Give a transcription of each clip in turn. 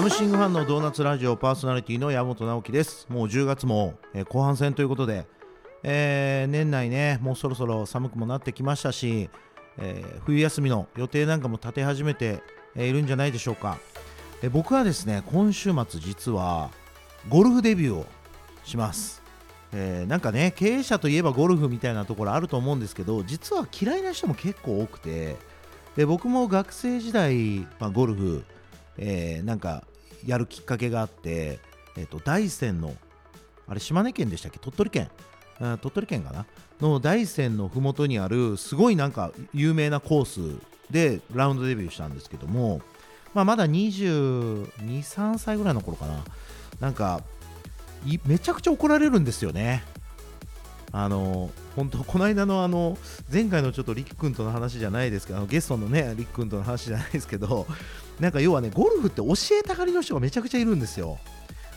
ラムシングファンのドーナツラジオパーソナリティの山本直樹です。もう10月も、えー後半戦ということで、えー年内ねもうそろそろ寒くもなってきましたし、えー冬休みの予定なんかも立て始めて、いるんじゃないでしょうか、え僕はですね今週末実はゴルフデビューをします、えなんかね経営者といえばゴルフみたいなところあると思うんですけど実は嫌いな人も結構多くてで僕も学生時代、まあ、ゴルフ、えーなんかやるきっかけがあって、えー、と大山のあれ島根県でしたっけ？鳥取県。鳥取県かな？の大山のふもとにあるすごいなんか有名なコースでラウンドデビューしたんですけども、まあ、まだ22、3歳ぐらいの頃かな。なんかめちゃくちゃ怒られるんですよね。あの本当この間のあの前回のちょっとリキ君との話じゃないですけどゲストのねリキ君との話じゃないですけどなんか要はねゴルフって教えたがりの人がめちゃくちゃいるんですよ。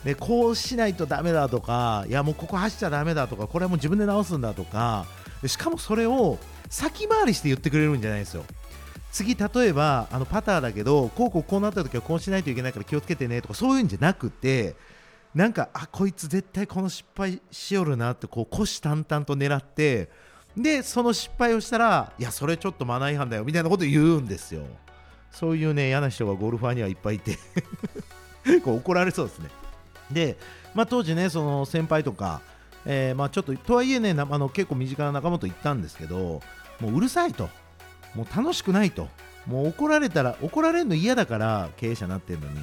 でこうしないとダメだとかいやもうここ走っちゃダメだとかこれはもう自分で直すんだとかしかもそれを先回りして言ってくれるんじゃないんですよ。次例えばあのパターだけどこうこうこうなった時はこうしないといけないから気をつけてねとかそういうんじゃなくてなんかあこいつ絶対この失敗しよるなってこう虎視眈々と狙ってでその失敗をしたらいやそれちょっとマナー違反だよみたいなこと言うんですよ。そういうね嫌な人がゴルファーにはいっぱいいて こう怒られそうですね。で、まあ、当時ねその先輩とか、えーまあ、ちょっととはいえねあの結構身近な仲間と行ったんですけどもううるさいと。もう楽しくないと。もう怒られたら怒られるの嫌だから経営者になってるのに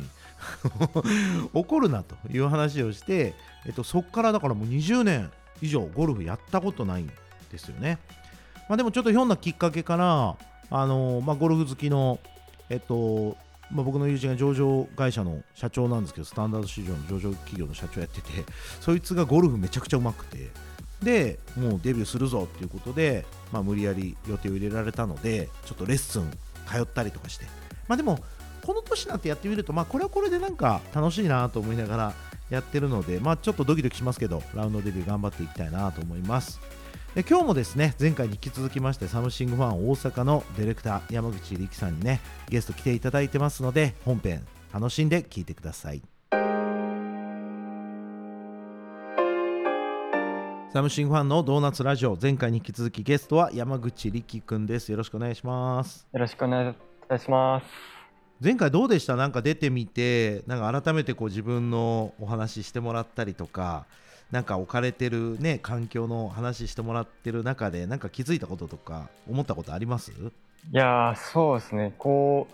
怒るなという話をして、えっと、そこからだからもう20年以上ゴルフやったことないんですよね、まあ、でもちょっとひょんなきっかけからあの、まあ、ゴルフ好きのえっとまあ、僕の友人が上場会社の社長なんですけどスタンダード市場の上場企業の社長やっててそいつがゴルフめちゃくちゃうまくてでもうデビューするぞっていうことで、まあ、無理やり予定を入れられたのでちょっとレッスン通ったりとかして。まあでもこの年なってやってみるとまあこれはこれでなんか楽しいなと思いながらやってるのでまあちょっとドキドキしますけどラウンドデビュー頑張っていきたいなと思います。で今日もですね前回に引き続きましてサムシングファン大阪のディレクター山口力さんにねゲスト来ていただいてますので本編楽しんで聞いてください。サムシングファンのドーナツラジオ前回に引き続きゲストは山口力くんです。よろしくお願いします。よろしくお願いします。前回どうでした？なんか出てみてなんか改めてこう自分のお話ししてもらったりとかなんか置かれてるね環境の話してもらってる中でなんか気づいたこととか思ったことあります？いやー、そうですね。こ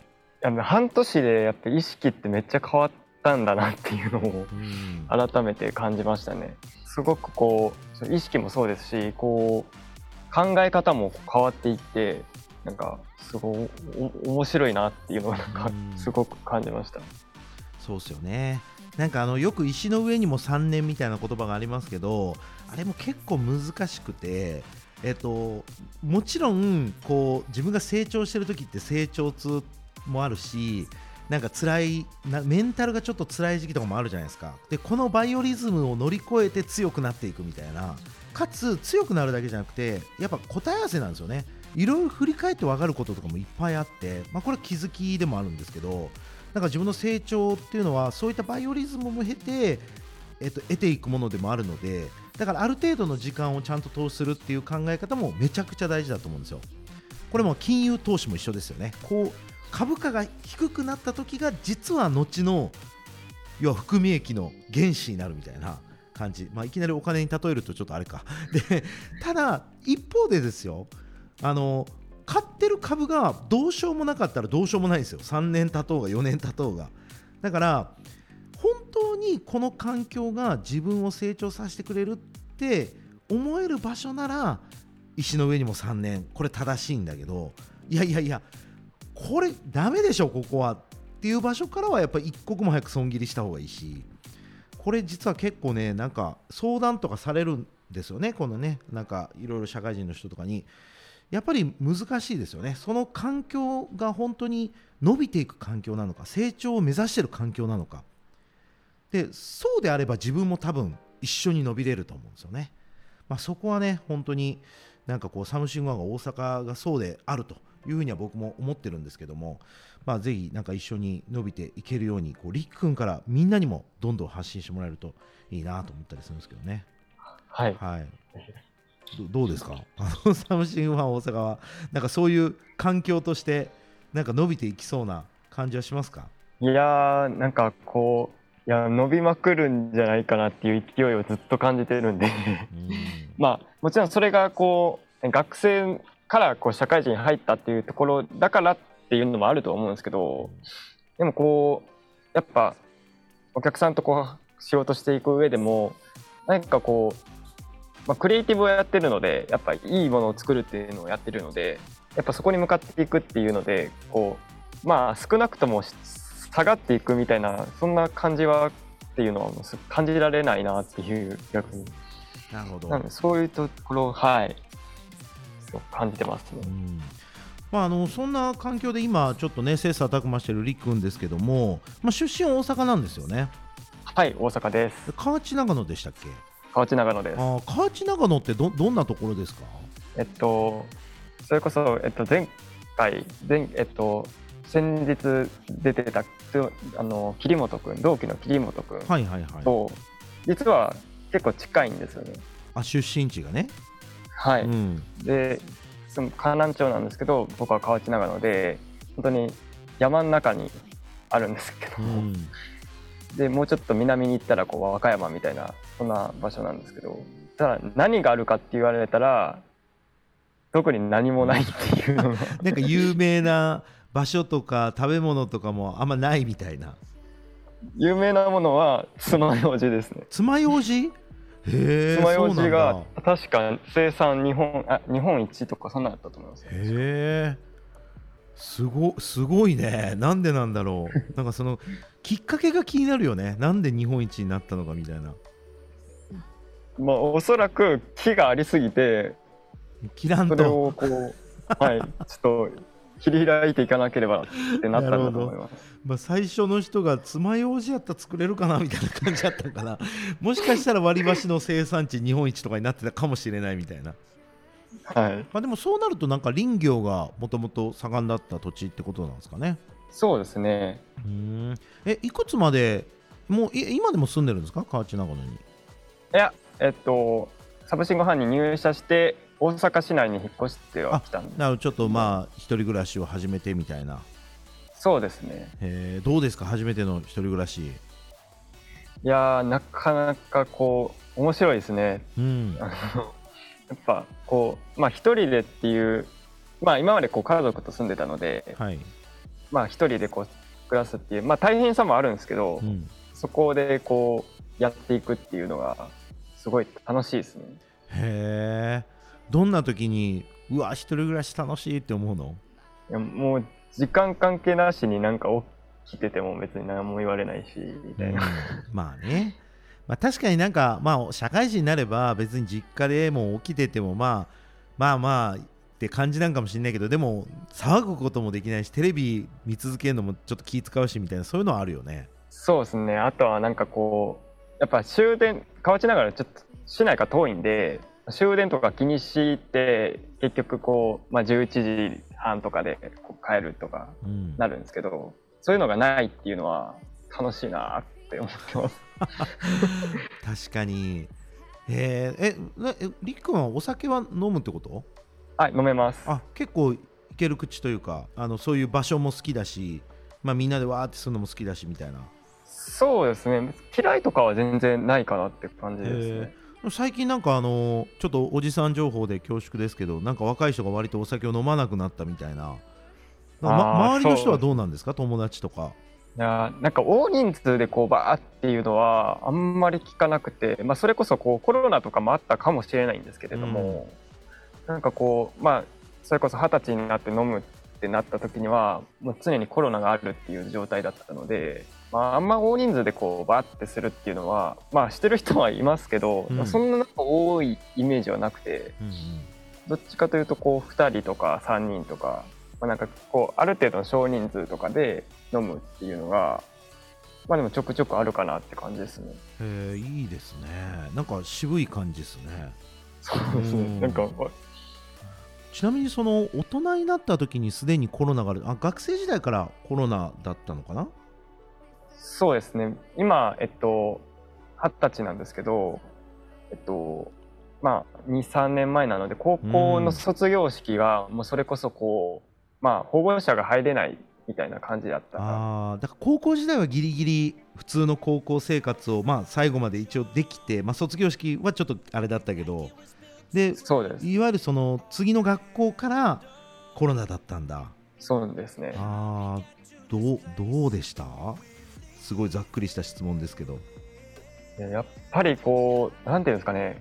う、いや半年でやっぱ意識ってめっちゃ変わったんだなっていうのをうん改めて感じましたね。すごくこう、意識もそうですし、こう、考え方も変わっていって、なんか、すごいお面白いなっていうのをなんかうんすごく感じました。そうっすよねなんかあのよく石の上にも3年みたいな言葉がありますけどあれも結構難しくてえっともちろんこう自分が成長してる時って成長痛もあるしなんか辛いなメンタルがちょっと辛い時期とかもあるじゃないですか。でこのバイオリズムを乗り越えて強くなっていくみたいな。かつ強くなるだけじゃなくてやっぱ答え合わせなんですよね。いろいろ振り返って分かることとかもいっぱいあって、まあ、これは気づきでもあるんですけどなんか自分の成長っていうのはそういったバイオリズムも経て、えっと、得ていくものでもあるのでだからある程度の時間をちゃんと投資するっていう考え方もめちゃくちゃ大事だと思うんですよ。これも金融投資も一緒ですよね。こう株価が低くなった時が実は後の要は含み益の原資になるみたいな感じ、まあ、いきなりお金に例えるとちょっとあれかでただ一方でですよあの買ってる株がどうしようもなかったらどうしようもないんですよ。3年経とうが4年経とうが。だから本当にこの環境が自分を成長させてくれるって思える場所なら石の上にも3年これ正しいんだけどいやいやいやこれダメでしょここはっていう場所からはやっぱり一刻も早く損切りした方がいいしこれ実は結構ねなんか相談とかされるんですよねこのねなんかいろいろ社会人の人とかに。やっぱり難しいですよねその環境が本当に伸びていく環境なのか成長を目指している環境なのかでそうであれば自分も多分一緒に伸びれると思うんですよね、まあ、そこはね本当になんかこうサムシングファンが大阪がそうであるというふうには僕も思ってるんですけども、まあ、ぜひなんか一緒に伸びていけるようにこうりっくんからみんなにもどんどん発信してもらえるといいなと思ったりするんですけどね。はい。はいどどうですか？あのサムシングファン大阪はなんかそういう環境としてなんか伸びていきそうな感じはしますか？いやー、なんかこう、いや、伸びまくるんじゃないかなっていう勢いをずっと感じてるんで、うん。まあ、もちろんそれがこう、学生からこう社会人に入ったっていうところだからっていうのもあると思うんですけど、でもこう、やっぱ、お客さんとこう、仕事していく上でも、何かこう、まあ、クリエイティブをやってるので、やっぱいいものを作るっていうのをやってるので、やっぱそこに向かっていくっていうので、こう、まあ少なくとも下がっていくみたいな、そんな感じはっていうのは感じられないなっていう逆に。なるほどそういうところ、はい、感じてますねう。んまあ、あのそんな環境で今ちょっとね切磋琢磨してるりっくんですけども、まあ、出身大阪なんですよねはい、大阪です。河内長野でしたっけ？河内長野です。河内長野ってどどんなところですか？えっと、それこそ、えっと、前回、前、えっと、先日出てた、つあの、桐本くん、同期の桐本くんはいはいはいと、実は結構近いんですよね。あ出身地がね、はい。うん、で、その河南町なんですけど、僕は河内長野で、本当に山の中にあるんですけど、うん、でもうちょっと南に行ったらこう和歌山みたいなそんな場所なんですけどただ何があるかって言われたら特に何もないっていうのが なんか有名な場所とか食べ物とかもあんまないみたいな。有名なものは爪楊枝ですね。爪楊枝？へえ爪楊枝がだ。確か生産日本あ日本一とかそんなんだったと思います。へえすごすごいね。なんでなんだろう。なんかそのきっかけが気になるよね。なんで日本一になったのかみたいなまあおそらく木がありすぎて切らんそれとをこう はいちょっと切り開いていかなければってなったんだと思います。まあ、最初の人が爪楊枝やったら作れるかなみたいな感じだったんかな。もしかしたら割り箸の生産地日本一とかになってたかもしれないみたいな、はい。まあ、でもそうなるとなんか林業がもともと盛んだった土地ってことなんですかね。そうですね。うーん。えいくつまでもうい今でも住んでるんですか？河内長野に。いやえっとサブシングファンに入社して大阪市内に引っ越してはきたんでなるちょっとまあ一人暮らしを始めてみたいな。そうですね。えーどうですか？初めての一人暮らし。いやーなかなかこう面白いですね。うん。やっぱこうまあ一人でっていうまあ今までこう家族と住んでたのではい、まあ一人でこう暮らすっていうまあ大変さもあるんですけど、うん、そこでこうやっていくっていうのがすごい楽しいですね。へえどんな時にうわ一人暮らし楽しいって思うの？いやもう時間関係なしになんか起きてても別に何も言われないしみたいな、まあね、まあ、確かになんか、まあ、社会人になれば別に実家でも起きててもまあまあまあって感じなんかもしれないけどでも騒ぐこともできないしテレビ見続けるのもちょっと気使うしみたいなそういうのはあるよね。そうですね。あとはなんかこうやっぱ終電河内ながらちょっと市内が遠いんで終電とか気にして結局こう、まあ、11時半とかで帰るとかうん、なるんですけどそういうのがないっていうのは楽しいなって思ってます確かに。えー、えなえりっくんはお酒は飲むってこと？はい飲めますあ結構いける口というかあのそういう場所も好きだし、まあ、みんなでわーってするのも好きだしみたいな。そうですね。嫌いとかは全然ないかなって感じですね。最近なんかあのちょっとおじさん情報で恐縮ですけどなんか若い人が割とお酒を飲まなくなったみたいな。ま周りの人はどうなんですか？友達とか。いやーなんか大人数でこうバーっていうのはあんまり聞かなくて、まあ、それこそこうコロナとかもあったかもしれないんですけれども、なんかこうまあそれこそ二十歳になって飲むってなった時にはもう常にコロナがあるっていう状態だったので、まあ、あんま大人数でこうバーってするっていうのはまあしてる人はいますけど、うん。そんななんか多いイメージはなくてうんどっちかというとこう2人とか3人とか、まあ、なんかこうある程度の少人数とかで飲むっていうのがまあでもちょくちょくあるかなって感じですね。うんへえいいですね。なんか渋い感じですね。そうですうん。ね。なんかちなみにその大人になった時にすでにコロナがある。あ学生時代からコロナだったのかな？そうですね。今えっと二十歳なんですけどえっとまあ23年前なので高校の卒業式がもうそれこそこうまあ保護者が入れないみたいな感じだったああだから高校時代はギリギリ普通の高校生活をまあ最後まで一応できて、まあ、卒業式はちょっとあれだったけどでそうです。いわゆるその次の学校からコロナだったんだ。そうですね。ああどうどうでした？すごいざっくりした質問ですけど。やっぱりこうなんていうんですかね。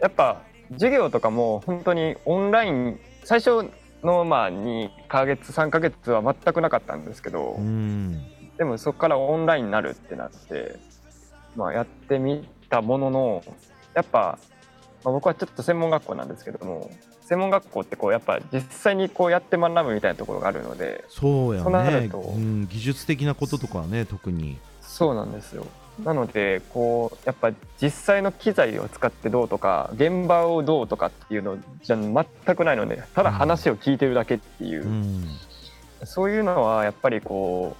やっぱ授業とかも本当にオンライン最初のまあ2ヶ月3ヶ月は全くなかったんですけど、でもそこからオンラインになるってなって、まあ、やってみたもののやっぱ、まあ、僕はちょっと専門学校なんですけども専門学校ってこうやっぱ実際にこうやって学ぶみたいなところがあるのでそうやね。うん、技術的なこととかはね特に。そうなんですよ。なのでこうやっぱ実際の機材を使ってどうとか現場をどうとかっていうのじゃ全くないのでただ話を聞いてるだけっていう、うん、そういうのはやっぱりこ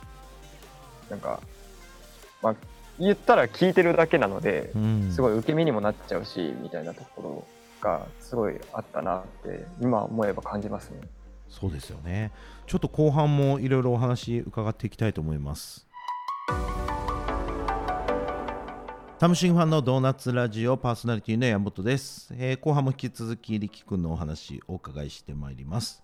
うなんかまあ言ったら聞いてるだけなので、うん、すごい受け身にもなっちゃうしみたいなところがすごいあったなって今思えば感じますね。そうですよねちょっと後半もいろいろお話伺っていきたいと思います。タムシンファンのドーナツラジオパーソナリティの山本です、えー、後半も引き続き力君のお話お伺いしてまいります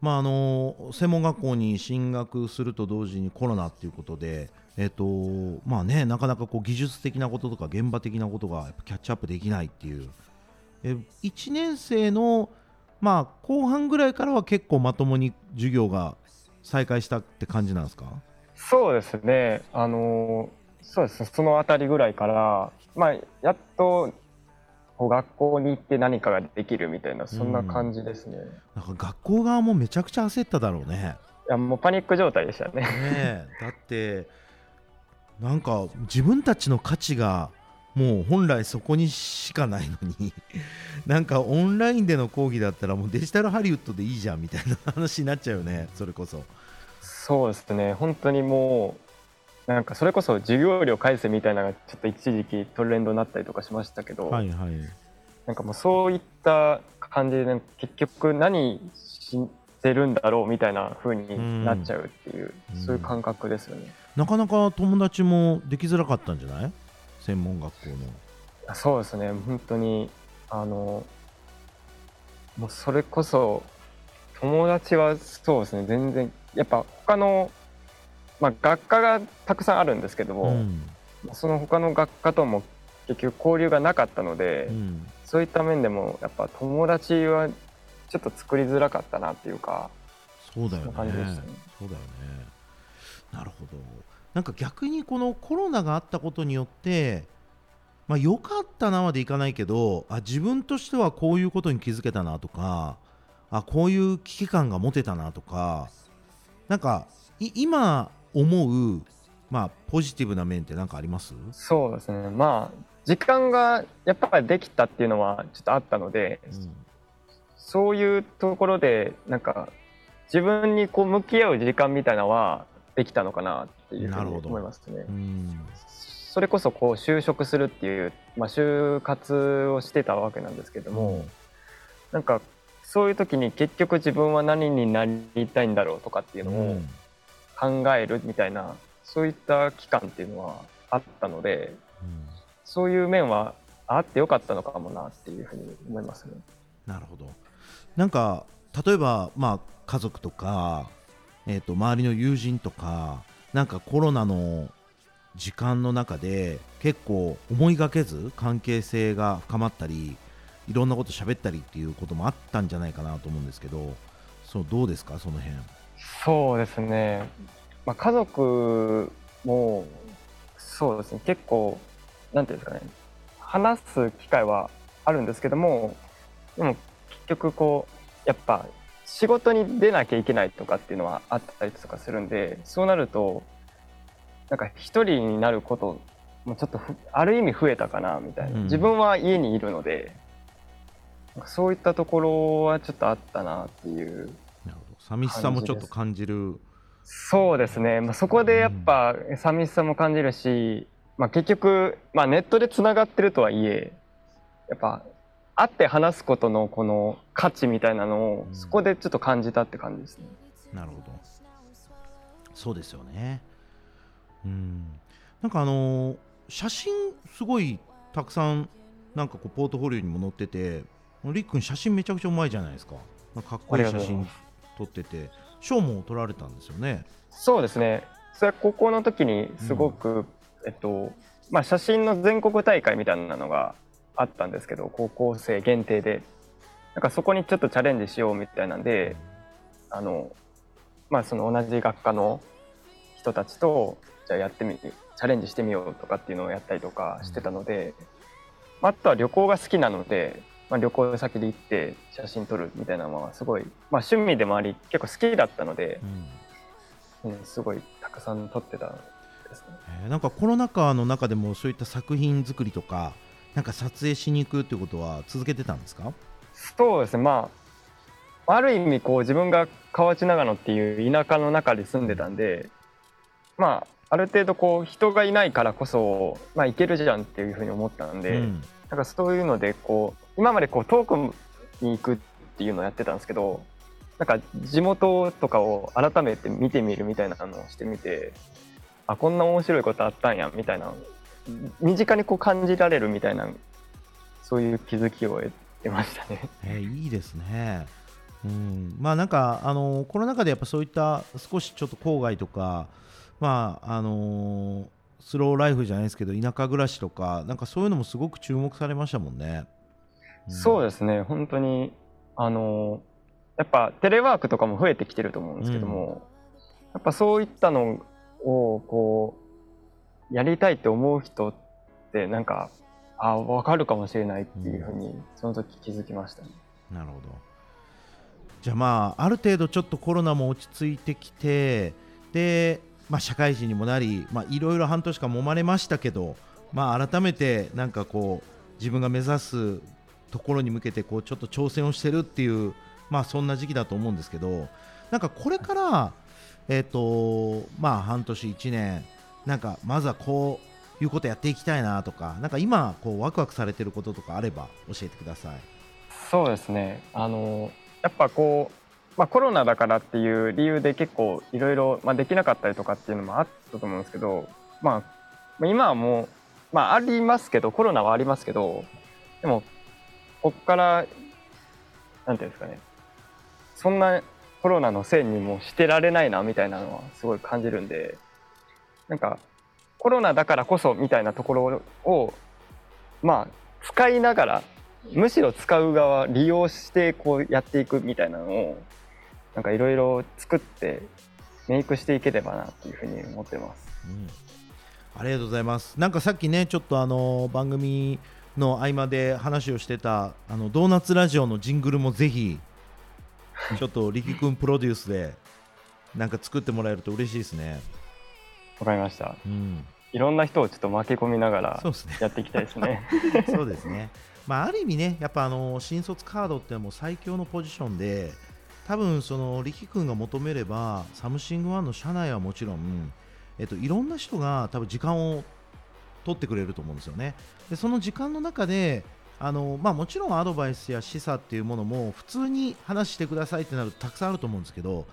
まああの専門学校に進学すると同時にコロナっていうことでえっ、ー、とまあねなかなかこう技術的なこととか現場的なことがやっぱキャッチアップできないっていう、えー、1年生のまあ後半ぐらいからは結構まともに授業が再開したって感じなんですか？そうですね。あのーそうですその辺りぐらいから、まあ、やっと学校に行って何かができるみたいなそんな感じですね、うん、なんか学校側もめちゃくちゃ焦っただろうね。いやもうパニック状態でしたね。ねだってなんか自分たちの価値がもう本来そこにしかないのに なんかオンラインでの講義だったらもうデジタルハリウッドでいいじゃんみたいな話になっちゃうよねそれこそ。そうですね。本当にもうなんかそれこそ授業料返せみたいなのがちょっと一時期トレンドになったりとかしましたけど、はいはい、なんかもうそういった感じで結局何してるんだろうみたいな風になっちゃうっていう、うん、そういう感覚ですよね、なかなか友達もできづらかったんじゃない？専門学校の。そうですね。本当にあのもうそれこそ友達はそうですね。全然やっぱ他のまあ、学科がたくさんあるんですけども、うん、その他の学科とも結局交流がなかったので、うん、そういった面でもやっぱ友達はちょっと作りづらかったなっていうかそうだよね、ね、そうだよね。なるほどなんか逆にこのコロナがあったことによってまあ良かったなまでいかないけどあ自分としてはこういうことに気づけたなとかあこういう危機感が持てたなとかなんか今思う、まあ、ポジティブな面って何かあります？そうですね。まあ時間がやっぱりできたっていうのはちょっとあったので、うん、そういうところでなんか自分にこう向き合う時間みたいなのはできたのかなっていうふうに思いますね。それこそこう就職するっていう、まあ、就活をしてたわけなんですけども、うん、なんかそういう時に結局自分は何になりたいんだろうとかっていうのを、うん。考えるみたいなそういった期間っていうのはあったので、うん、そういう面はあってよかったのかもなっていうふうに思いますね。なるほど。なんか例えば、まあ、家族とか、えーと、周りの友人とかなんかコロナの時間の中で結構思いがけず関係性が深まったりいろんなこと喋ったりっていうこともあったんじゃないかなと思うんですけどそうどうですか？その辺。そうですね、まあ、家族もそうですね。結構なんていうんですかね。話す機会はあるんですけどもでも結局こうやっぱ仕事に出なきゃいけないとかっていうのはあったりとかするんでそうなるとなんか一人になることもちょっとある意味増えたかなみたいな、うん、自分は家にいるのでそういったところはちょっとあったなっていう寂しさもちょっと感じる。そうですね、まあ、そこでやっぱ寂しさも感じるし、まあ、結局、まあ、ネットでつながってるとはいえやっぱ会って話すことのこの価値みたいなのをそこでちょっと感じたって感じですね。なるほど。そうですよね。うん。なんかあのー写真すごいたくさんなんかこうポートフォリオにも載っててりっくん写真めちゃくちゃうまいじゃないですか。かかっこいい写真撮ってて賞も取られたんですよね。そうですね。それは高校の時にすごく、えっとまあ、写真の全国大会みたいなのがあったんですけど高校生限定で。なんかそこにちょっとチャレンジしようみたいなんであのまあその同じ学科の人たちとじゃあやってみチャレンジしてみようとかっていうのをやったりとかしてたので、まああとは旅行が好きなので、まあ、旅行先で行って写真撮るみたいなのはすごい、まあ、趣味でもあり結構好きだったので、うん。うん、すごいたくさん撮ってたですね。えーなんかコロナ禍の中でもそういった作品作りとかなんか撮影しに行くってことは続けてたんですか？そうですね。まあある意味こう自分が河内長野っていう田舎の中で住んでたんでまあある程度こう人がいないからこそまあ行けるじゃんっていうふうに思ったんで、うん。なんかそういうのでこう今までこう遠くに行くっていうのをやってたんですけどなんか地元とかを改めて見てみるみたいなのをしてみてあこんな面白いことあったんやみたいな身近にこう感じられるみたいなそういう気づきを得てましたね。えーいいですね。うん、まあなんかあのコロナ禍でやっぱそういった少しちょっと郊外とかまああのスローライフじゃないですけど田舎暮らしとかなんかそういうのもすごく注目されましたもんね。そうでですね、本当に、あの、やっぱテレワークとかも増えてきてると思うんですけども、やっぱそういったのを、こう、やりたいって思う人って、なんか、あ、わかるかもしれないっていうふうに、その時気づきましたね。なるほど。じゃあまあある程度ちょっとコロナも落ち着いてきてで、まあ、社会人にもなりまあいろいろ半年間揉まれましたけど、まあ、改めてなんかこう自分が目指すところに向けてこうちょっと挑戦をしてるっていう、まあ、そんな時期だと思うんですけどなんかこれから、えっとまあ、半年、1年なんかまずはこういうことやっていきたいなとかなんか今こうワクワクされてることとかあれば教えてください。そうですね、あの、やっぱこう、まあ、コロナだからっていう理由で結構いろいろできなかったりとかっていうのもあったと思うんですけど、まあ今はもう、まあ、ありますけどコロナはありますけどでもこっからなんていうんですかねそんなコロナのせいにもしてられないなみたいなのはすごい感じるんでなんかコロナだからこそみたいなところをまあ使いながらむしろ使う側利用してこうやっていくみたいなのをなんかいろいろ作ってメイクしていければなっていうふうに思ってます。うんありがとうございます。なんかさっきね、ちょっとあの番組の合間で話をしてたあのドーナツラジオのジングルもぜひ、ちょっと力くんプロデュースでなんか作ってもらえると嬉しいですね。わかりました。うん、いろんな人をちょっと巻き込みながら。やっていきたいですね。そうですね。まあ、ある意味ね、やっぱあの新卒カードってもう最強のポジションで、多分その力君が求めれば、サムシングファンの社内はもちろん、えっと、いろんな人が多分時間を取ってくれると思うんですよね。でその時間の中であの、まあ、もちろんアドバイスや示唆っていうものも普通に話してくださいってなるとたくさんあると思うんですけど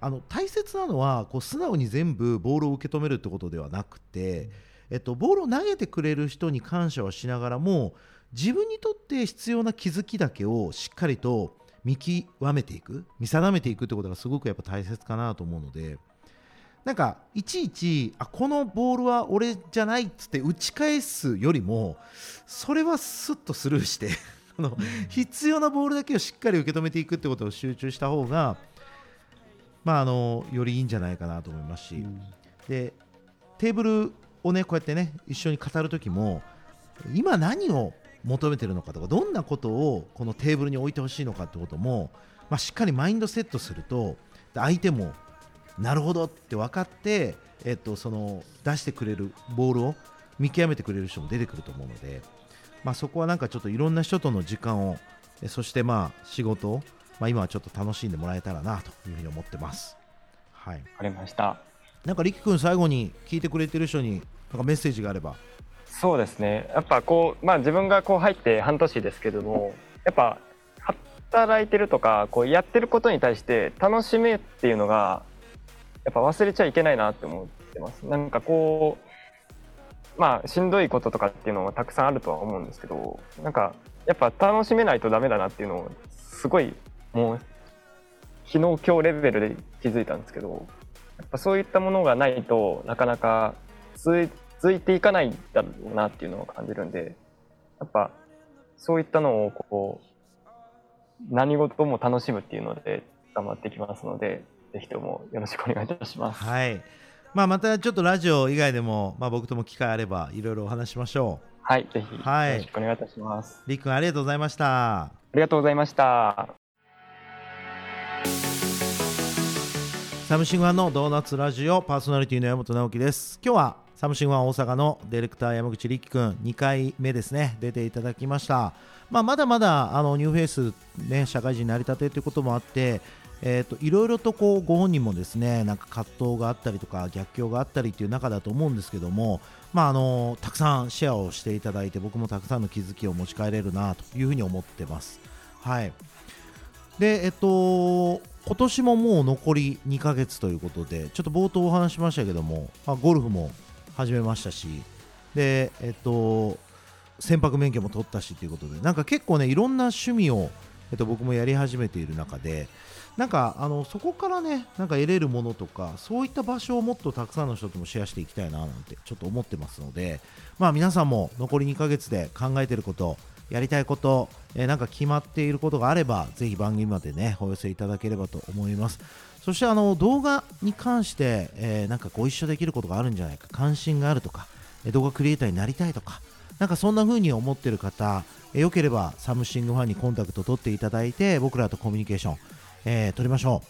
あの大切なのはこう素直に全部ボールを受け止めるってことではなくて、えっと、ボールを投げてくれる人に感謝はしながらも自分にとって必要な気づきだけをしっかりと見極めていく見定めていくってことがすごくやっぱ大切かなと思うのでなんかいちいちあこのボールは俺じゃないっつって打ち返すよりもそれはスッとスルーして 必要なボールだけをしっかり受け止めていくってことを集中した方がまああのよりいいんじゃないかなと思いますし、でテーブルをねこうやってね一緒に語る時も今何を求めてるのかとかどんなことをこのテーブルに置いてほしいのかってことも、まあ、しっかりマインドセットするとで相手もなるほどって分かって、えっと、その出してくれるボールを見極めてくれる人も出てくると思うので、まあ、そこはなんかちょっといろんな人との時間をえそしてまあ仕事を、まあ、今はちょっと楽しんでもらえたらなというふうに思ってます。はい、わかりました。なんかりきくん最後に聞いてくれてる人になんかメッセージがあればそうですね。やっぱこう、まあ自分がこう入って半年ですけども、やっぱ働いてるとか、こうやってることに対して楽しめっていうのが、やっぱ忘れちゃいけないなって思ってます。なんかこう、まあしんどいこととかっていうのはたくさんあるとは思うんですけど、なんかやっぱ楽しめないとダメだなっていうのを、すごいもう、昨日今日レベルで気づいたんですけど、やっぱそういったものがないとなかなか続いていかないんだろうなっていうのを感じるんでやっぱそういったのをこう何事も楽しむっていうので頑張っていきますのでぜひともよろしくお願いいたします。はいまあまたちょっとラジオ以外でも、まあ、僕とも機会あればいろいろお話しましょはい、ぜひよはいろしくお願いいたします。うりっくんありがとうございましたありがとうございました。サムシングファンのドーナツラジオパーソナリティの山本直樹です。今日はサムシングファン大阪のディレクター山口力君2回目ですね。出ていただきました。まあまだまだあのニューフェイスね社会人になりたてということもあってえー、といろいろとこうご本人もですねなんか葛藤があったりとか逆境があったりという中だと思うんですけども、まあ、あのたくさんシェアをしていただいて僕もたくさんの気づきを持ち帰れるなというふうに思ってます。はい。でえっと今年ももう残り2ヶ月ということでちょっと冒頭お話しましたけども、まあ、ゴルフも始めましたしでえっと船舶免許も取ったしということでなんか結構ねいろんな趣味を、えっと、僕もやり始めている中でなんかあのそこからねなんか得れるものとかそういった場所をもっとたくさんの人ともシェアしていきたいななんてちょっと思ってますのでまあ皆さんも残り2ヶ月で考えてることやりたいこと、えーなんか決まっていることがあればぜひ番組までねお寄せいただければと思います。そしてあの動画に関して、えーなんかご一緒できることがあるんじゃないか関心があるとか、動画クリエイターになりたいとかなんかそんな風に思ってる方、えーよければサムシングファンにコンタクト取っていただいて僕らとコミュニケーション、えー取りましょう。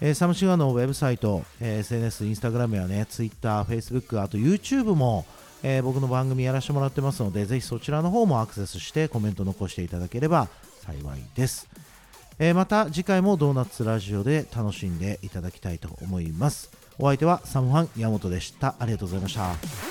えーサムシングファンのウェブサイト、えー SNS、インスタグラムやね、ツイッター、フェイスブック、あと YouTube も、えー僕の番組やらせてもらってますので、ぜひそちらの方もアクセスしてコメント残していただければ幸いです。えーまた次回もドーナツラジオで楽しんでいただきたいと思います。お相手はサムファン山本でした。ありがとうございました。